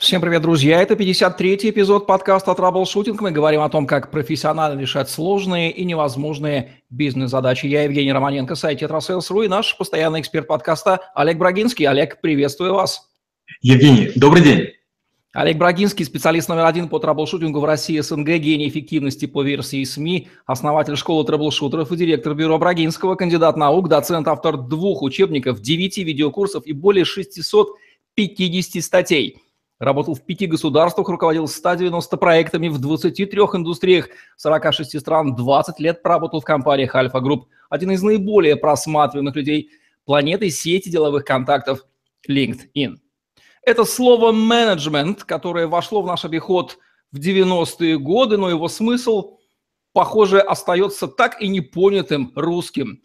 Всем привет, друзья! Это 53-й эпизод подкаста «Траблшутинг». Мы говорим о том, как профессионально решать сложные и невозможные бизнес-задачи. Я Евгений Романенко, сайт «TetraSales.ru» и наш постоянный эксперт подкаста Олег Брагинский. Олег, приветствую вас! Евгений, добрый день! Олег Брагинский, специалист номер один по траблшутингу в России СНГ, гений эффективности по версии СМИ, основатель школы траблшутеров и директор бюро Брагинского, кандидат наук, доцент, автор двух учебников, девяти видеокурсов и более 650 статей – Работал в пяти государствах, руководил 190 проектами в 23 индустриях 46 стран, 20 лет проработал в компаниях Альфа Групп. Один из наиболее просматриваемых людей планеты сети деловых контактов LinkedIn. Это слово «менеджмент», которое вошло в наш обиход в 90-е годы, но его смысл, похоже, остается так и непонятым русским.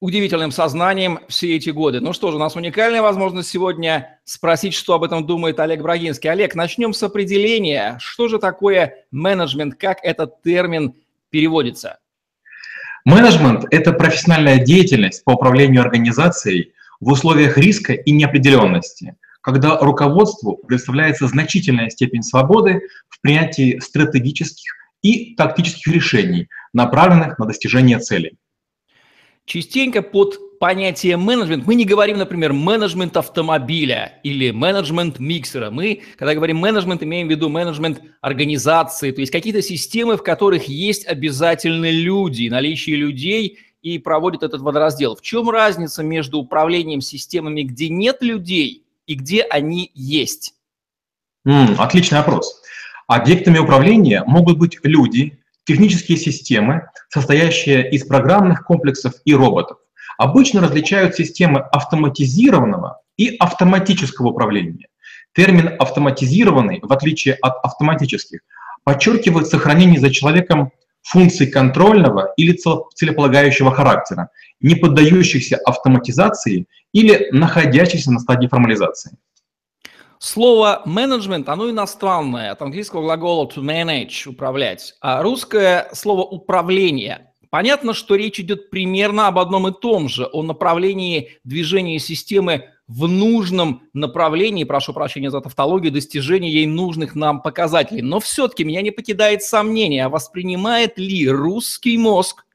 Удивительным сознанием все эти годы. Ну что же, у нас уникальная возможность сегодня спросить, что об этом думает Олег Брагинский. Олег, начнем с определения. Что же такое менеджмент, как этот термин переводится? Менеджмент – это профессиональная деятельность по управлению организацией в условиях риска и неопределенности, когда руководству представляется значительная степень свободы в принятии стратегических и тактических решений, направленных на достижение целей. Частенько под понятие менеджмент мы не говорим, например, менеджмент автомобиля или менеджмент миксера. Мы, когда говорим менеджмент, имеем в виду менеджмент организации, то есть какие-то системы, в которых есть обязательно люди, наличие людей и проводит этот водораздел. В чем разница между управлением системами, где нет людей и где они есть? Mm, отличный вопрос. Объектами управления могут быть люди, технические системы, состоящие из программных комплексов и роботов. Обычно различают системы автоматизированного и автоматического управления. Термин «автоматизированный», в отличие от автоматических, подчеркивает сохранение за человеком функций контрольного или целеполагающего характера, не поддающихся автоматизации или находящихся на стадии формализации. Слово менеджмент, оно иностранное, от английского глагола to manage, управлять, а русское слово управление. Понятно, что речь идет примерно об одном и том же, о направлении движения системы в нужном направлении, прошу прощения за тавтологию, достижения ей нужных нам показателей. Но все-таки меня не покидает сомнение, а воспринимает ли русский мозг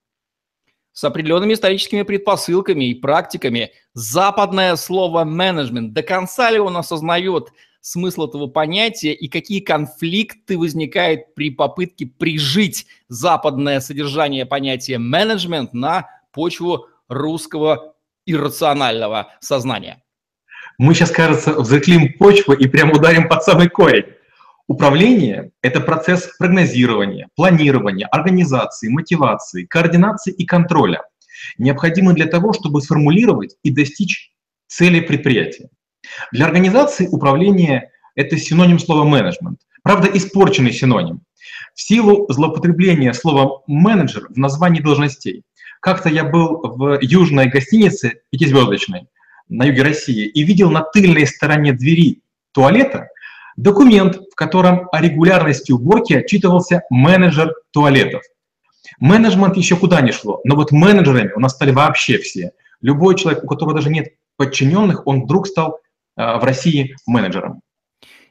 с определенными историческими предпосылками и практиками. Западное слово менеджмент, до конца ли он осознает смысл этого понятия и какие конфликты возникают при попытке прижить западное содержание понятия менеджмент на почву русского иррационального сознания? Мы сейчас, кажется, взыклим почву и прямо ударим под самый корень. Управление – это процесс прогнозирования, планирования, организации, мотивации, координации и контроля, необходимый для того, чтобы сформулировать и достичь цели предприятия. Для организации управление – это синоним слова менеджмент, правда, испорченный синоним. В силу злоупотребления слова менеджер в названии должностей. Как-то я был в южной гостинице пятизвездочной на юге России и видел на тыльной стороне двери туалета – Документ, в котором о регулярности уборки отчитывался менеджер туалетов. Менеджмент еще куда не шло, но вот менеджерами у нас стали вообще все. Любой человек, у которого даже нет подчиненных, он вдруг стал э, в России менеджером.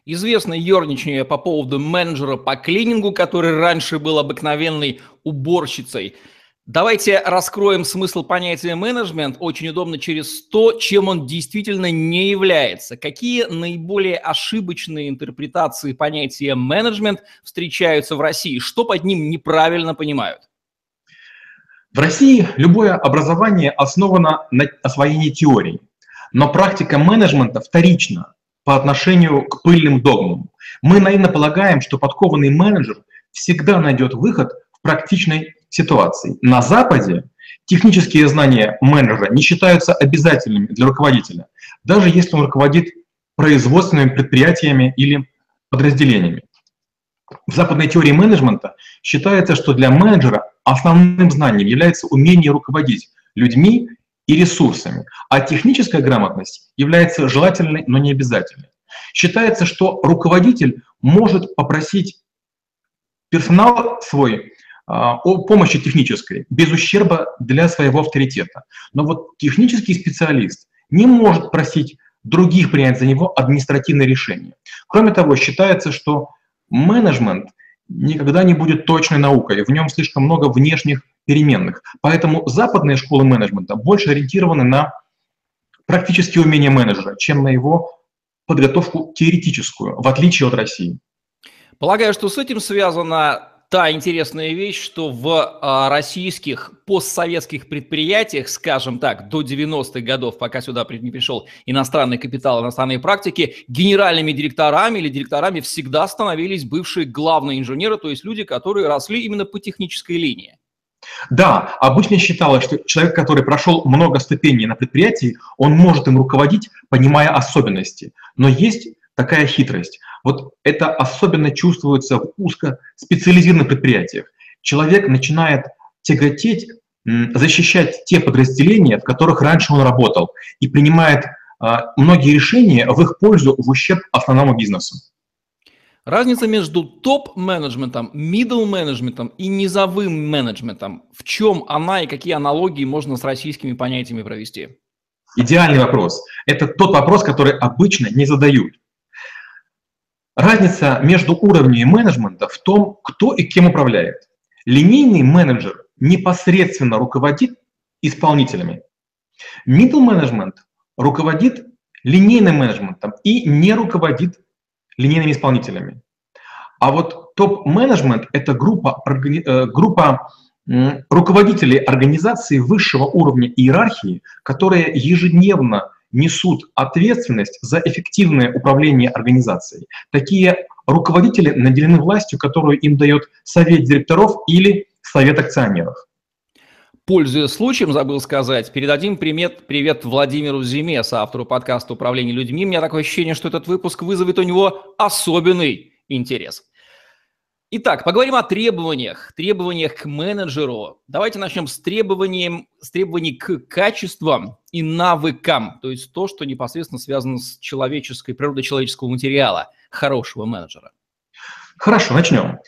Известно ерничание по поводу менеджера по клинингу, который раньше был обыкновенной уборщицей. Давайте раскроем смысл понятия менеджмент очень удобно через то, чем он действительно не является. Какие наиболее ошибочные интерпретации понятия менеджмент встречаются в России? Что под ним неправильно понимают? В России любое образование основано на освоении теорий, но практика менеджмента вторична по отношению к пыльным догмам. Мы наивно полагаем, что подкованный менеджер всегда найдет выход в практичной ситуаций. На Западе технические знания менеджера не считаются обязательными для руководителя, даже если он руководит производственными предприятиями или подразделениями. В западной теории менеджмента считается, что для менеджера основным знанием является умение руководить людьми и ресурсами, а техническая грамотность является желательной, но не обязательной. Считается, что руководитель может попросить персонал свой о помощи технической, без ущерба для своего авторитета. Но вот технический специалист не может просить других принять за него административные решения. Кроме того, считается, что менеджмент никогда не будет точной наукой, в нем слишком много внешних переменных. Поэтому западные школы менеджмента больше ориентированы на практические умения менеджера, чем на его подготовку теоретическую, в отличие от России. Полагаю, что с этим связана та интересная вещь, что в а, российских постсоветских предприятиях, скажем так, до 90-х годов, пока сюда не пришел иностранный капитал, иностранные практики, генеральными директорами или директорами всегда становились бывшие главные инженеры, то есть люди, которые росли именно по технической линии. Да, обычно считалось, что человек, который прошел много ступеней на предприятии, он может им руководить, понимая особенности. Но есть такая хитрость. Вот это особенно чувствуется в узкоспециализированных предприятиях. Человек начинает тяготеть, защищать те подразделения, в которых раньше он работал, и принимает а, многие решения в их пользу в ущерб основному бизнесу. Разница между топ-менеджментом, middle-менеджментом и низовым менеджментом. В чем она и какие аналогии можно с российскими понятиями провести? Идеальный вопрос. Это тот вопрос, который обычно не задают. Разница между уровнями менеджмента в том, кто и кем управляет. Линейный менеджер непосредственно руководит исполнителями. Middle management руководит линейным менеджментом и не руководит линейными исполнителями. А вот топ-менеджмент – это группа, э, группа руководителей организации высшего уровня иерархии, которые ежедневно несут ответственность за эффективное управление организацией. Такие руководители наделены властью, которую им дает совет директоров или совет акционеров. Пользуясь случаем, забыл сказать, передадим привет, привет Владимиру Зиме, автору подкаста «Управление людьми». У меня такое ощущение, что этот выпуск вызовет у него особенный интерес. Итак, поговорим о требованиях, требованиях к менеджеру. Давайте начнем с, требованием, с требований к качествам и навыкам, то есть то, что непосредственно связано с человеческой, природой человеческого материала хорошего менеджера. Хорошо, начнем.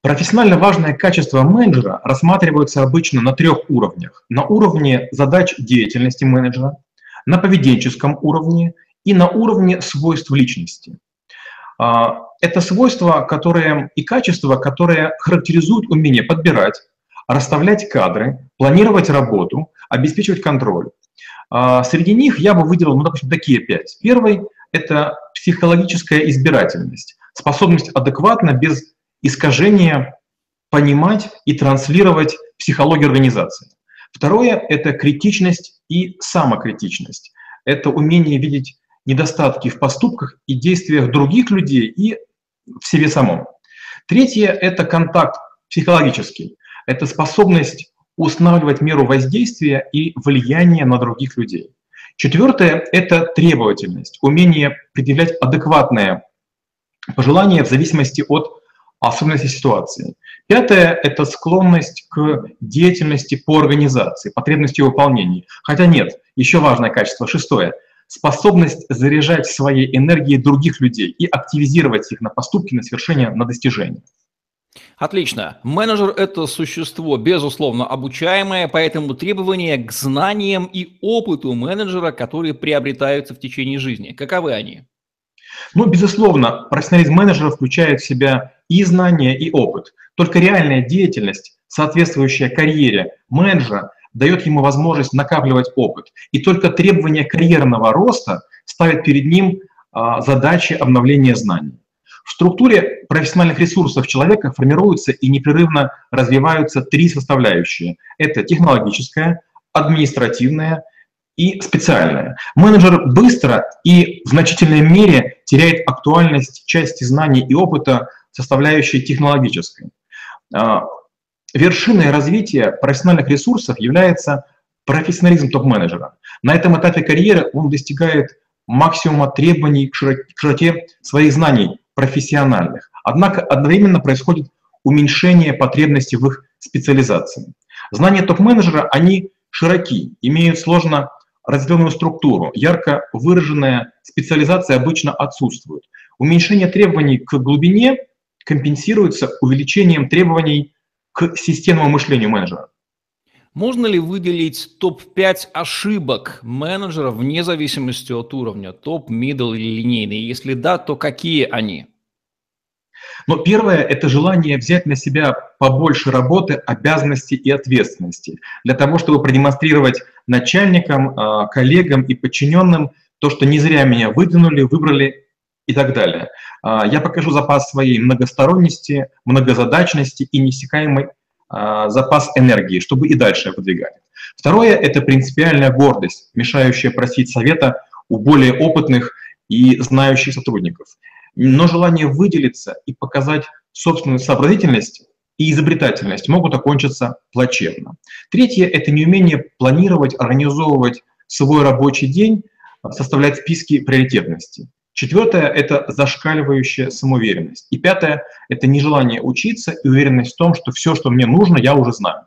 Профессионально важное качество менеджера рассматриваются обычно на трех уровнях. На уровне задач деятельности менеджера, на поведенческом уровне и на уровне свойств личности. А, это свойства, которые и качества, которые характеризуют умение подбирать, расставлять кадры, планировать работу, обеспечивать контроль. А, среди них я бы выделил, ну, допустим, такие пять. Первый – это психологическая избирательность, способность адекватно, без искажения понимать и транслировать психологию организации. Второе – это критичность и самокритичность. Это умение видеть недостатки в поступках и действиях других людей и в себе самом. Третье – это контакт психологический. Это способность устанавливать меру воздействия и влияния на других людей. Четвертое – это требовательность, умение предъявлять адекватное пожелания в зависимости от особенностей ситуации. Пятое – это склонность к деятельности по организации, потребности в выполнении. Хотя нет, еще важное качество. Шестое – способность заряжать своей энергией других людей и активизировать их на поступки, на свершение, на достижения. Отлично. Менеджер – это существо, безусловно, обучаемое, поэтому требования к знаниям и опыту менеджера, которые приобретаются в течение жизни. Каковы они? Ну, безусловно, профессионализм менеджера включает в себя и знания, и опыт. Только реальная деятельность, соответствующая карьере менеджера, дает ему возможность накапливать опыт. И только требования карьерного роста ставят перед ним а, задачи обновления знаний. В структуре профессиональных ресурсов человека формируются и непрерывно развиваются три составляющие. Это технологическая, административная и специальная. Менеджер быстро и в значительной мере теряет актуальность части знаний и опыта, составляющей технологической. Вершиной развития профессиональных ресурсов является профессионализм топ-менеджера. На этом этапе карьеры он достигает максимума требований к широте своих знаний профессиональных. Однако одновременно происходит уменьшение потребностей в их специализации. Знания топ-менеджера, они широки, имеют сложно разделенную структуру, ярко выраженная специализация обычно отсутствует. Уменьшение требований к глубине компенсируется увеличением требований к системному мышлению менеджера. Можно ли выделить топ-5 ошибок менеджеров вне зависимости от уровня, топ, middle или линейный? Если да, то какие они? Но первое – это желание взять на себя побольше работы, обязанностей и ответственности для того, чтобы продемонстрировать начальникам, а, коллегам и подчиненным то, что не зря меня выдвинули, выбрали и так далее. А, я покажу запас своей многосторонности, многозадачности и неиссякаемый а, запас энергии, чтобы и дальше выдвигать. Второе – это принципиальная гордость, мешающая просить совета у более опытных и знающих сотрудников. Но желание выделиться и показать собственную сообразительность и изобретательность могут окончиться плачевно. Третье – это неумение планировать, организовывать свой рабочий день, составлять списки приоритетности. Четвертое – это зашкаливающая самоуверенность. И пятое – это нежелание учиться и уверенность в том, что все, что мне нужно, я уже знаю.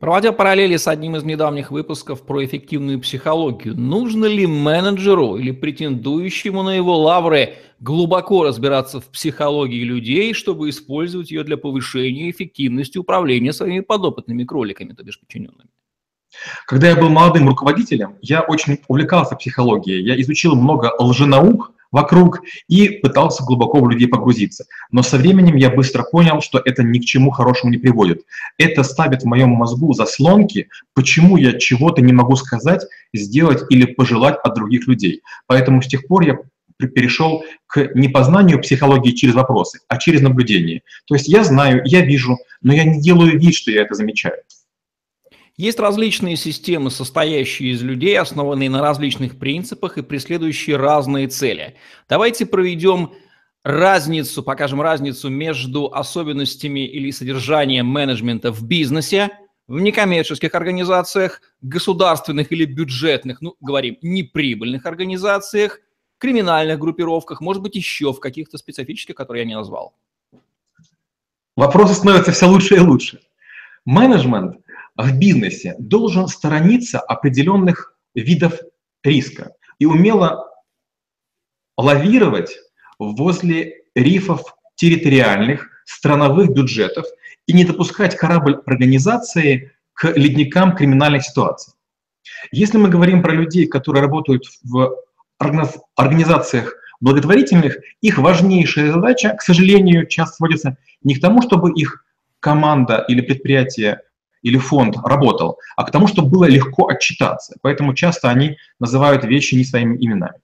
Проводя параллели с одним из недавних выпусков про эффективную психологию, нужно ли менеджеру или претендующему на его лавры глубоко разбираться в психологии людей, чтобы использовать ее для повышения эффективности управления своими подопытными кроликами, то бишь подчиненными? Когда я был молодым руководителем, я очень увлекался психологией. Я изучил много лженаук, вокруг и пытался глубоко в людей погрузиться. Но со временем я быстро понял, что это ни к чему хорошему не приводит. Это ставит в моем мозгу заслонки, почему я чего-то не могу сказать, сделать или пожелать от других людей. Поэтому с тех пор я перешел к не познанию психологии через вопросы, а через наблюдение. То есть я знаю, я вижу, но я не делаю вид, что я это замечаю. Есть различные системы, состоящие из людей, основанные на различных принципах и преследующие разные цели. Давайте проведем разницу, покажем разницу между особенностями или содержанием менеджмента в бизнесе, в некоммерческих организациях, государственных или бюджетных, ну, говорим, неприбыльных организациях, криминальных группировках, может быть, еще в каких-то специфических, которые я не назвал. Вопросы становятся все лучше и лучше. Менеджмент в бизнесе должен сторониться определенных видов риска и умело лавировать возле рифов территориальных, страновых бюджетов и не допускать корабль организации к ледникам криминальных ситуаций. Если мы говорим про людей, которые работают в организациях благотворительных, их важнейшая задача, к сожалению, часто сводится не к тому, чтобы их команда или предприятие или фонд работал, а к тому, чтобы было легко отчитаться. Поэтому часто они называют вещи не своими именами.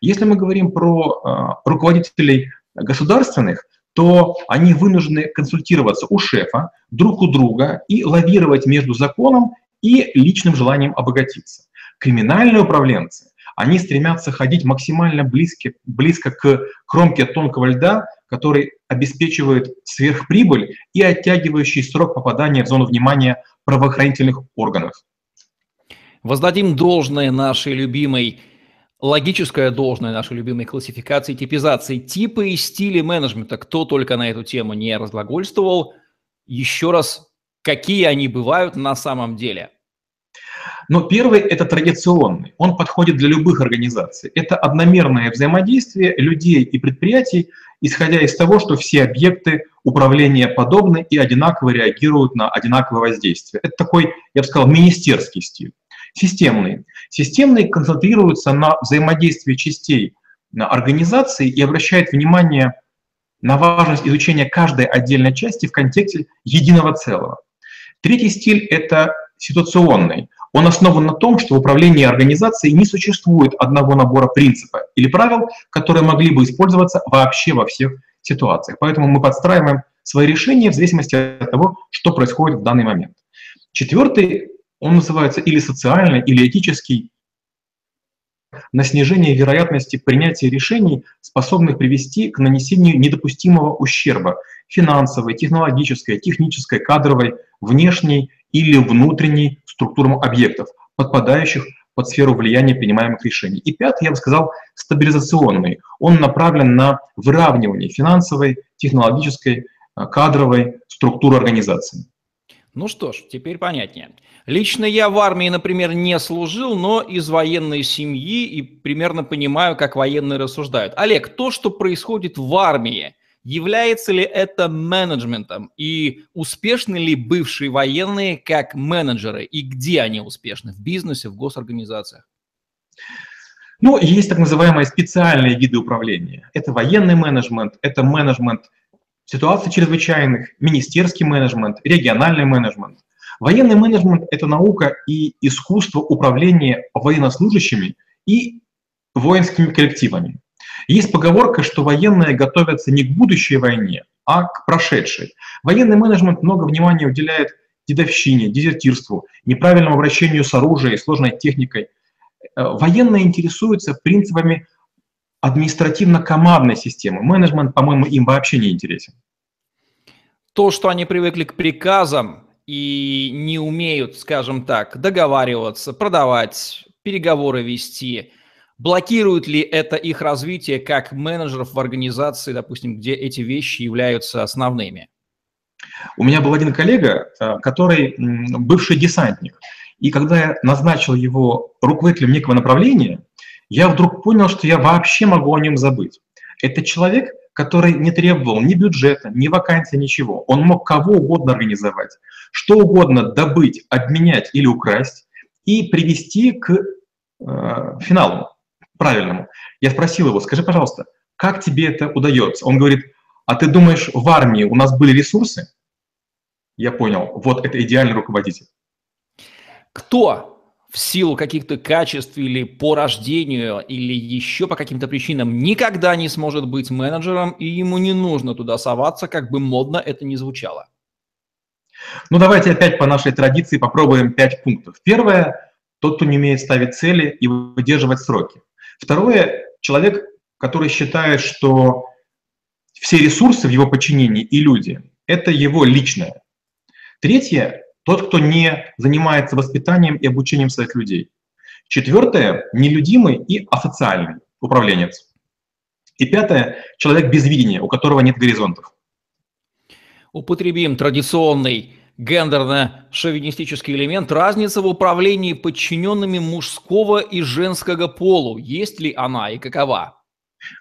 Если мы говорим про э, руководителей государственных, то они вынуждены консультироваться у шефа, друг у друга и лавировать между законом и личным желанием обогатиться. Криминальные управленцы, они стремятся ходить максимально близко, близко к кромке тонкого льда, который обеспечивает сверхприбыль и оттягивающий срок попадания в зону внимания правоохранительных органов. Воздадим должное нашей любимой, логическое должное нашей любимой классификации, типизации, типы и стили менеджмента. Кто только на эту тему не разглагольствовал. Еще раз, какие они бывают на самом деле – но первый – это традиционный, он подходит для любых организаций. Это одномерное взаимодействие людей и предприятий, исходя из того, что все объекты управления подобны и одинаково реагируют на одинаковое воздействие. Это такой, я бы сказал, министерский стиль. Системный. Системный концентрируется на взаимодействии частей организации и обращает внимание на важность изучения каждой отдельной части в контексте единого целого. Третий стиль – это ситуационный. Он основан на том, что в управлении организацией не существует одного набора принципов или правил, которые могли бы использоваться вообще во всех ситуациях. Поэтому мы подстраиваем свои решения в зависимости от того, что происходит в данный момент. Четвертый, он называется или социальный, или этический, на снижение вероятности принятия решений, способных привести к нанесению недопустимого ущерба финансовой, технологической, технической, кадровой, внешней или внутренней структурам объектов, подпадающих под сферу влияния принимаемых решений. И пятый, я бы сказал, стабилизационный. Он направлен на выравнивание финансовой, технологической, э, кадровой структуры организации. Ну что ж, теперь понятнее. Лично я в армии, например, не служил, но из военной семьи и примерно понимаю, как военные рассуждают. Олег, то, что происходит в армии, Является ли это менеджментом? И успешны ли бывшие военные как менеджеры? И где они успешны? В бизнесе, в госорганизациях? Ну, есть так называемые специальные виды управления. Это военный менеджмент, это менеджмент ситуаций чрезвычайных, министерский менеджмент, региональный менеджмент. Военный менеджмент – это наука и искусство управления военнослужащими и воинскими коллективами. Есть поговорка, что военные готовятся не к будущей войне, а к прошедшей. Военный менеджмент много внимания уделяет дедовщине, дезертирству, неправильному обращению с оружием и сложной техникой. Э, военные интересуются принципами административно-командной системы. Менеджмент, по-моему, им вообще не интересен. То, что они привыкли к приказам и не умеют, скажем так, договариваться, продавать, переговоры вести, блокирует ли это их развитие как менеджеров в организации, допустим, где эти вещи являются основными? У меня был один коллега, э, который бывший десантник. И когда я назначил его руководителем некого направления, я вдруг понял, что я вообще могу о нем забыть. Это человек, который не требовал ни бюджета, ни вакансии, ничего. Он мог кого угодно организовать, что угодно добыть, обменять или украсть и привести к э, финалу правильному. Я спросил его, скажи, пожалуйста, как тебе это удается? Он говорит, а ты думаешь, в армии у нас были ресурсы? Я понял, вот это идеальный руководитель. Кто в силу каких-то качеств или по рождению, или еще по каким-то причинам никогда не сможет быть менеджером, и ему не нужно туда соваться, как бы модно это ни звучало. Ну, давайте опять по нашей традиции попробуем пять пунктов. Первое – тот, кто не умеет ставить цели и выдерживать сроки. Второе – человек, который считает, что все ресурсы в его подчинении и люди – это его личное. Третье тот, кто не занимается воспитанием и обучением своих людей. Четвертое – нелюдимый и асоциальный управленец. И пятое – человек без видения, у которого нет горизонтов. Употребим традиционный гендерно-шовинистический элемент, разница в управлении подчиненными мужского и женского полу. Есть ли она и какова?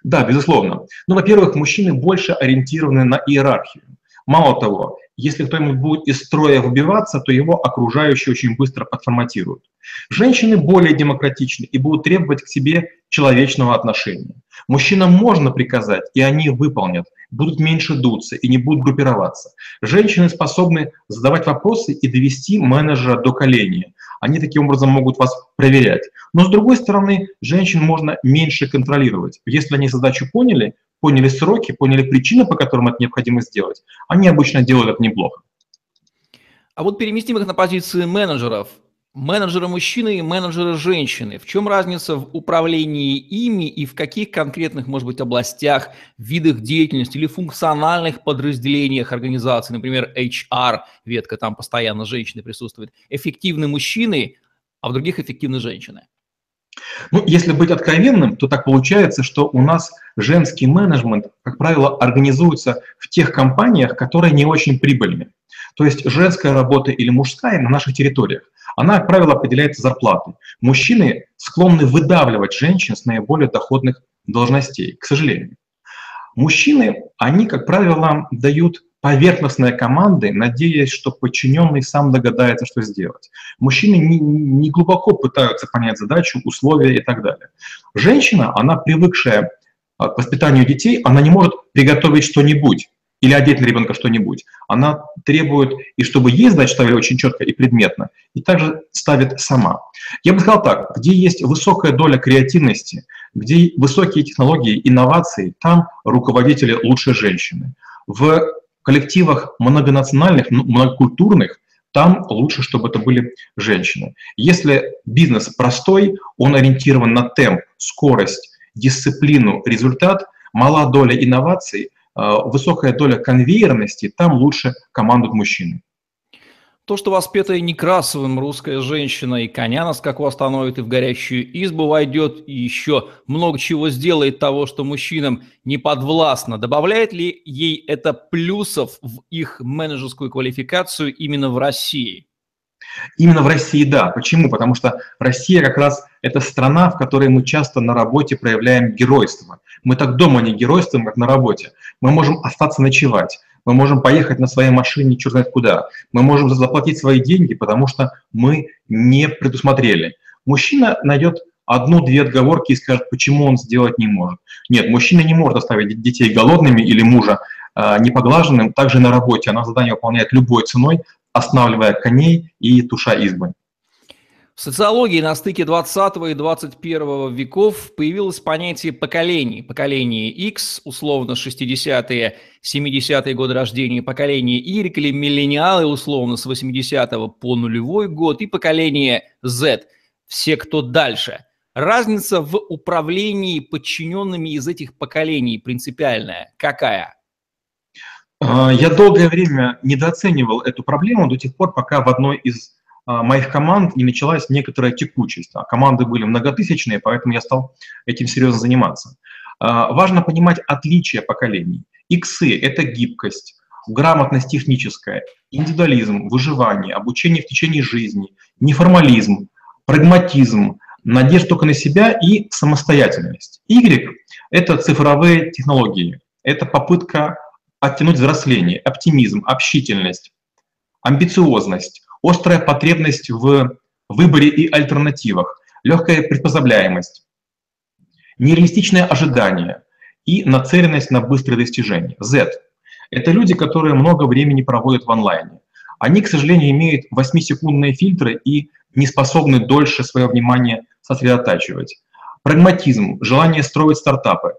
Да, безусловно. Ну, во-первых, мужчины больше ориентированы на иерархию. Мало того, если кто-нибудь будет из строя выбиваться, то его окружающие очень быстро подформатируют. Женщины более демократичны и будут требовать к себе человечного отношения. Мужчинам можно приказать, и они выполнят, будут меньше дуться и не будут группироваться. Женщины способны задавать вопросы и довести менеджера до коления. Они таким образом могут вас проверять. Но с другой стороны, женщин можно меньше контролировать. Если они задачу поняли, поняли сроки, поняли причины, по которым это необходимо сделать, они обычно делают это неплохо. А вот переместим их на позиции менеджеров. Менеджеры мужчины и менеджеры женщины. В чем разница в управлении ими и в каких конкретных, может быть, областях, видах деятельности или функциональных подразделениях организации, например, HR, ветка, там постоянно женщины присутствуют, эффективны мужчины, а в других эффективны женщины? Ну, если быть откровенным, то так получается, что у нас женский менеджмент, как правило, организуется в тех компаниях, которые не очень прибыльны. То есть женская работа или мужская на наших территориях, она, как правило, определяется зарплатой. Мужчины склонны выдавливать женщин с наиболее доходных должностей, к сожалению. Мужчины, они, как правило, дают поверхностные команды, надеясь, что подчиненный сам догадается, что сделать. Мужчины не, не глубоко пытаются понять задачу, условия и так далее. Женщина, она привыкшая а, к воспитанию детей, она не может приготовить что-нибудь или одеть на ребенка что-нибудь. Она требует, и чтобы ей задачу ставили очень четко и предметно, и также ставит сама. Я бы сказал так, где есть высокая доля креативности, где высокие технологии, инновации, там руководители лучше женщины. В коллективах многонациональных, многокультурных, там лучше, чтобы это были женщины. Если бизнес простой, он ориентирован на темп, скорость, дисциплину, результат, мала доля инноваций, э, высокая доля конвейерности, там лучше командуют мужчины. То, что воспетая Некрасовым русская женщина и коня на скаку остановит и в горящую избу войдет, и еще много чего сделает того, что мужчинам не подвластно, добавляет ли ей это плюсов в их менеджерскую квалификацию именно в России? Именно в России, да. Почему? Потому что Россия как раз это страна, в которой мы часто на работе проявляем геройство. Мы так дома не геройствуем, как на работе. Мы можем остаться ночевать, мы можем поехать на своей машине черт знает куда, мы можем заплатить свои деньги, потому что мы не предусмотрели. Мужчина найдет одну-две отговорки и скажет, почему он сделать не может. Нет, мужчина не может оставить детей голодными или мужа э, непоглаженным. Также на работе она задание выполняет любой ценой, останавливая коней и туша избы. В социологии на стыке 20 и 21 веков появилось понятие поколений. Поколение X, условно 60-е, 70-е годы рождения, поколение Y или миллениалы, условно с 80 по нулевой год, и поколение Z, все, кто дальше. Разница в управлении подчиненными из этих поколений принципиальная. Какая? А, я долгое время недооценивал эту проблему до тех пор, пока в одной из моих команд не началась некоторая текучесть. А команды были многотысячные, поэтому я стал этим серьезно заниматься. А, важно понимать отличия поколений. Иксы – это гибкость, грамотность техническая, индивидуализм, выживание, обучение в течение жизни, неформализм, прагматизм, надежда только на себя и самостоятельность. Y – это цифровые технологии, это попытка оттянуть взросление, оптимизм, общительность, амбициозность, острая потребность в выборе и альтернативах, легкая предпоставляемость, нереалистичное ожидание и нацеленность на быстрое достижение. Z – это люди, которые много времени проводят в онлайне. Они, к сожалению, имеют 8-секундные фильтры и не способны дольше свое внимание сосредотачивать. Прагматизм, желание строить стартапы.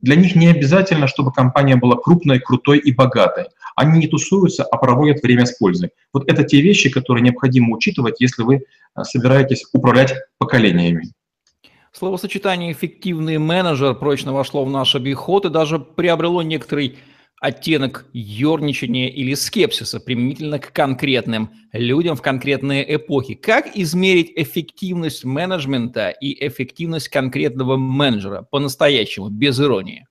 Для них не обязательно, чтобы компания была крупной, крутой и богатой. Они не тусуются, а проводят время с пользой. Вот это те вещи, которые необходимо учитывать, если вы э, собираетесь управлять поколениями. Словосочетание «эффективный менеджер» прочно вошло в наш обиход и даже приобрело некоторый оттенок ерничания или скепсиса применительно к конкретным людям в конкретные эпохи. Как измерить эффективность менеджмента и эффективность конкретного менеджера по-настоящему, без иронии?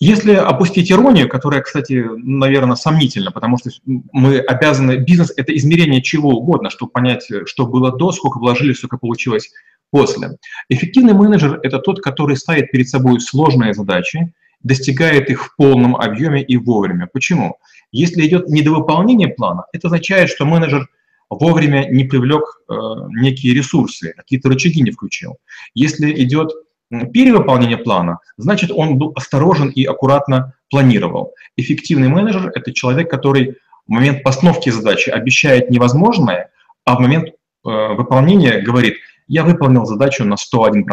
Если опустить иронию, которая, кстати, наверное, сомнительна, потому что мы обязаны, бизнес – это измерение чего угодно, чтобы понять, что было до, сколько вложили, сколько получилось после. Эффективный менеджер – это тот, который ставит перед собой сложные задачи, достигает их в полном объеме и вовремя. Почему? Если идет недовыполнение плана, это означает, что менеджер вовремя не привлек э, некие ресурсы, какие-то рычаги не включил. Если идет перевыполнение плана, значит, он был осторожен и аккуратно планировал. Эффективный менеджер – это человек, который в момент постановки задачи обещает невозможное, а в момент э, выполнения говорит, я выполнил задачу на 101%.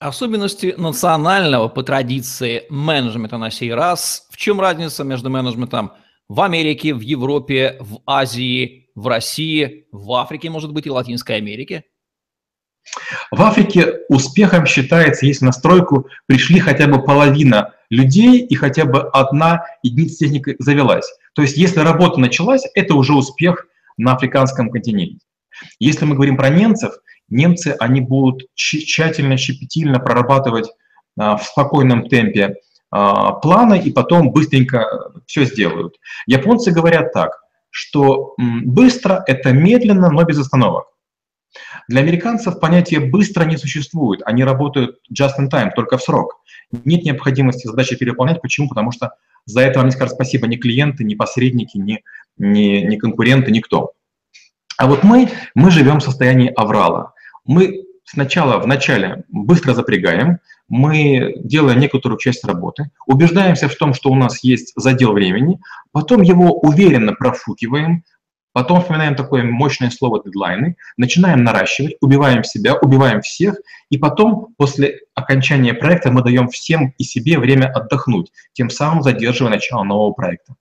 Особенности национального по традиции менеджмента на сей раз. В чем разница между менеджментом в Америке, в Европе, в Азии, в России, в Африке, может быть, и Латинской Америке? В Африке успехом считается, если на стройку пришли хотя бы половина людей и хотя бы одна единица техники завелась. То есть если работа началась, это уже успех на африканском континенте. Если мы говорим про немцев, немцы, они будут тщательно, щепетильно прорабатывать а, в спокойном темпе а, планы и потом быстренько все сделают. Японцы говорят так, что быстро – это медленно, но без остановок. Для американцев понятие «быстро» не существует. Они работают just in time, только в срок. Нет необходимости задачи переполнять. Почему? Потому что за это вам не скажут спасибо ни клиенты, ни посредники, ни, ни, ни конкуренты, никто. А вот мы, мы живем в состоянии аврала. Мы сначала, в начале быстро запрягаем, мы делаем некоторую часть работы, убеждаемся в том, что у нас есть задел времени, потом его уверенно профукиваем, Потом вспоминаем такое мощное слово дедлайны, начинаем наращивать, убиваем себя, убиваем всех, и потом после окончания проекта мы даем всем и себе время отдохнуть, тем самым задерживая начало нового проекта.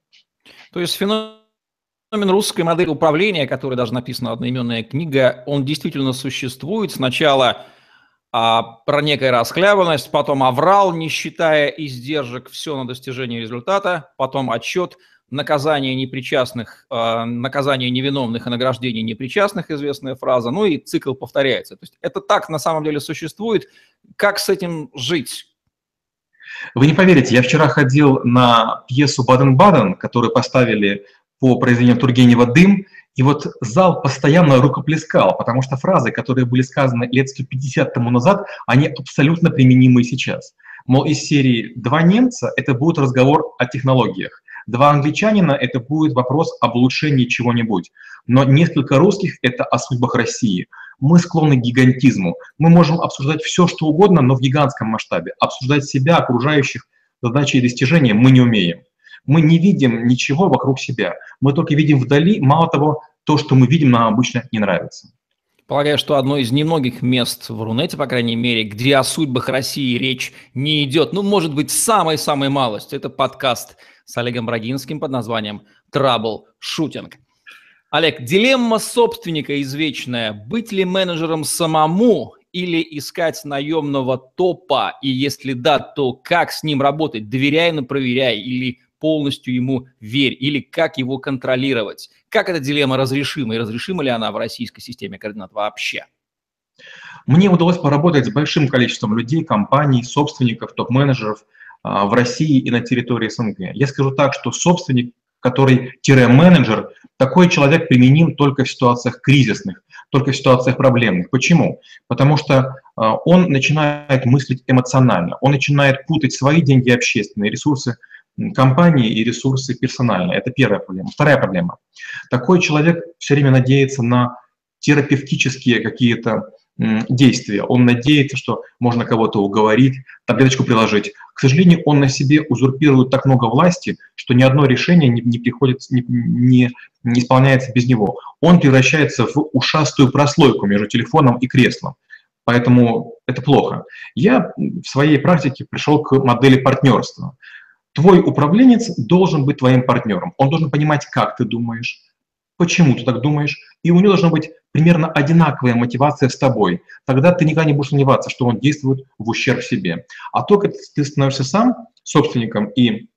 То есть феномен русской модели управления, которая даже написана одноименная книга, он действительно существует. Сначала а, про некая расхлябанность, потом аврал, не считая издержек, все на достижение результата, потом отчет – наказание непричастных, э, наказание невиновных и награждение непричастных, известная фраза, ну и цикл повторяется. То есть это так на самом деле существует. Как с этим жить? Вы не поверите, я вчера ходил на пьесу «Баден-Баден», которую поставили по произведению Тургенева «Дым», и вот зал постоянно рукоплескал, потому что фразы, которые были сказаны лет 150 тому назад, они абсолютно применимы сейчас. Мол, из серии «Два немца» — это будет разговор о технологиях. Два англичанина — это будет вопрос об улучшении чего-нибудь. Но несколько русских — это о судьбах России. Мы склонны к гигантизму. Мы можем обсуждать все, что угодно, но в гигантском масштабе. Обсуждать себя, окружающих, задачи и достижения мы не умеем. Мы не видим ничего вокруг себя. Мы только видим вдали, мало того, то, что мы видим, нам обычно не нравится. Полагаю, что одно из немногих мест в Рунете, по крайней мере, где о судьбах России речь не идет, ну, может быть, самой-самой малость, это подкаст с Олегом Брагинским под названием «Trouble Shooting». Олег, дилемма собственника извечная. Быть ли менеджером самому или искать наемного топа? И если да, то как с ним работать? Доверяй, но проверяй. Или полностью ему верь? Или как его контролировать? Как эта дилемма разрешима? И разрешима ли она в российской системе координат вообще? Мне удалось поработать с большим количеством людей, компаний, собственников, топ-менеджеров в России и на территории СНГ. Я скажу так, что собственник, который тире-менеджер, такой человек применим только в ситуациях кризисных, только в ситуациях проблемных. Почему? Потому что а, он начинает мыслить эмоционально, он начинает путать свои деньги, общественные ресурсы компании и ресурсы персональные. Это первая проблема. Вторая проблема. Такой человек все время надеется на терапевтические какие-то действия. Он надеется, что можно кого-то уговорить, таблеточку приложить. К сожалению, он на себе узурпирует так много власти, что ни одно решение не, не приходит, не, не, не исполняется без него. Он превращается в ушастую прослойку между телефоном и креслом. Поэтому это плохо. Я в своей практике пришел к модели партнерства. Твой управленец должен быть твоим партнером. Он должен понимать, как ты думаешь, почему ты так думаешь, и у него должна быть примерно одинаковая мотивация с тобой. Тогда ты никогда не будешь сомневаться, что он действует в ущерб себе. А только ты становишься сам собственником и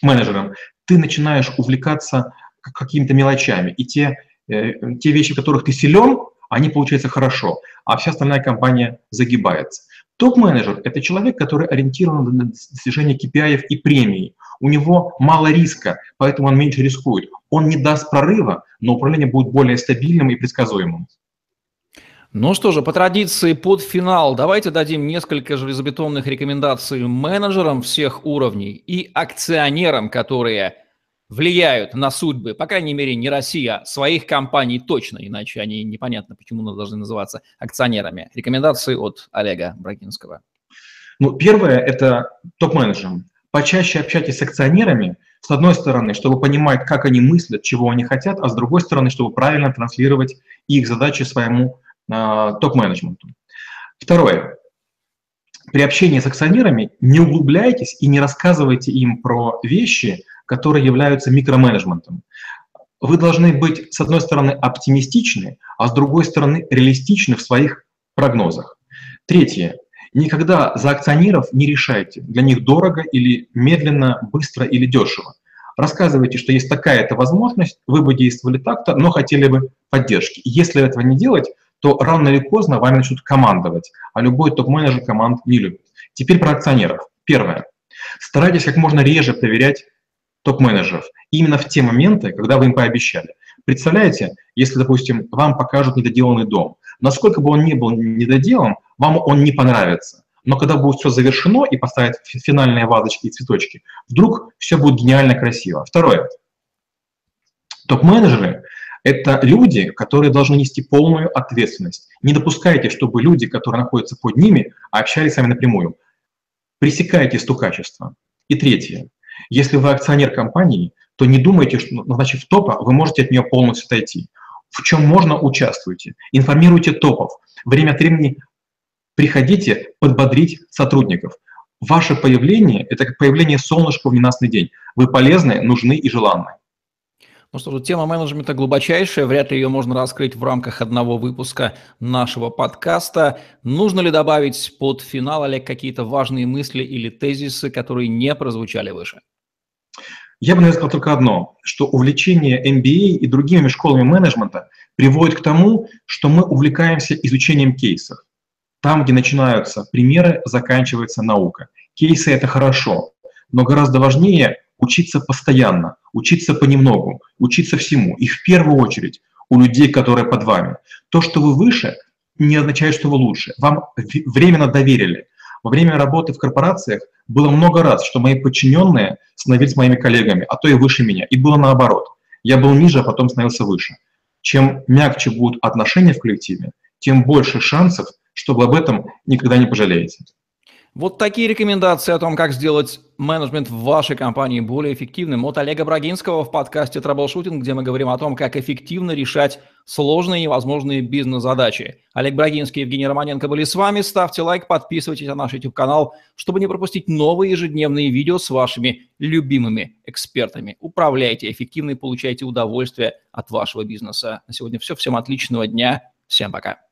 менеджером, ты начинаешь увлекаться какими-то мелочами. И те, э, те вещи, в которых ты силен, они получаются хорошо, а вся остальная компания загибается. Топ-менеджер – это человек, который ориентирован на достижение KPI и премий. У него мало риска, поэтому он меньше рискует. Он не даст прорыва, но управление будет более стабильным и предсказуемым. Ну что же, по традиции под финал давайте дадим несколько железобетонных рекомендаций менеджерам всех уровней и акционерам, которые влияют на судьбы, по крайней мере, не Россия, а своих компаний точно, иначе они непонятно, почему должны называться акционерами. Рекомендации от Олега Брагинского. Ну, первое – это топ-менеджерам. Почаще общайтесь с акционерами, с одной стороны, чтобы понимать, как они мыслят, чего они хотят, а с другой стороны, чтобы правильно транслировать их задачи своему э, топ-менеджменту. Второе. При общении с акционерами не углубляйтесь и не рассказывайте им про вещи, которые являются микроменеджментом. Вы должны быть, с одной стороны, оптимистичны, а с другой стороны, реалистичны в своих прогнозах. Третье. Никогда за акционеров не решайте, для них дорого или медленно, быстро или дешево. Рассказывайте, что есть такая-то возможность, вы бы действовали так-то, но хотели бы поддержки. Если этого не делать, то рано или поздно вами начнут командовать, а любой топ-менеджер команд не любит. Теперь про акционеров. Первое. Старайтесь как можно реже проверять топ-менеджеров именно в те моменты, когда вы им пообещали. Представляете, если, допустим, вам покажут недоделанный дом, насколько бы он ни был недоделан, вам он не понравится. Но когда будет все завершено и поставят финальные вазочки и цветочки, вдруг все будет гениально красиво. Второе. Топ-менеджеры – это люди, которые должны нести полную ответственность. Не допускайте, чтобы люди, которые находятся под ними, общались с вами напрямую. Пресекайте стукачество. И третье. Если вы акционер компании, то не думайте, что назначив топа, вы можете от нее полностью отойти. В чем можно, участвуйте. Информируйте топов. Время от времени приходите подбодрить сотрудников. Ваше появление – это как появление солнышка в ненастный день. Вы полезны, нужны и желанны. Ну что же, тема менеджмента глубочайшая, вряд ли ее можно раскрыть в рамках одного выпуска нашего подкаста. Нужно ли добавить под финал, Олег, какие-то важные мысли или тезисы, которые не прозвучали выше? Я бы, наверное, сказал только одно, что увлечение MBA и другими школами менеджмента приводит к тому, что мы увлекаемся изучением кейсов. Там, где начинаются примеры, заканчивается наука. Кейсы – это хорошо, но гораздо важнее учиться постоянно, учиться понемногу, учиться всему. И в первую очередь у людей, которые под вами. То, что вы выше, не означает, что вы лучше. Вам временно доверили. Во время работы в корпорациях было много раз, что мои подчиненные становились моими коллегами, а то и выше меня. И было наоборот. Я был ниже, а потом становился выше. Чем мягче будут отношения в коллективе, тем больше шансов, что вы об этом никогда не пожалеете. Вот такие рекомендации о том, как сделать менеджмент в вашей компании более эффективным от Олега Брагинского в подкасте «Траблшутинг», где мы говорим о том, как эффективно решать сложные и невозможные бизнес-задачи. Олег Брагинский и Евгений Романенко были с вами. Ставьте лайк, подписывайтесь на наш YouTube-канал, чтобы не пропустить новые ежедневные видео с вашими любимыми экспертами. Управляйте эффективно и получайте удовольствие от вашего бизнеса. На сегодня все. Всем отличного дня. Всем пока.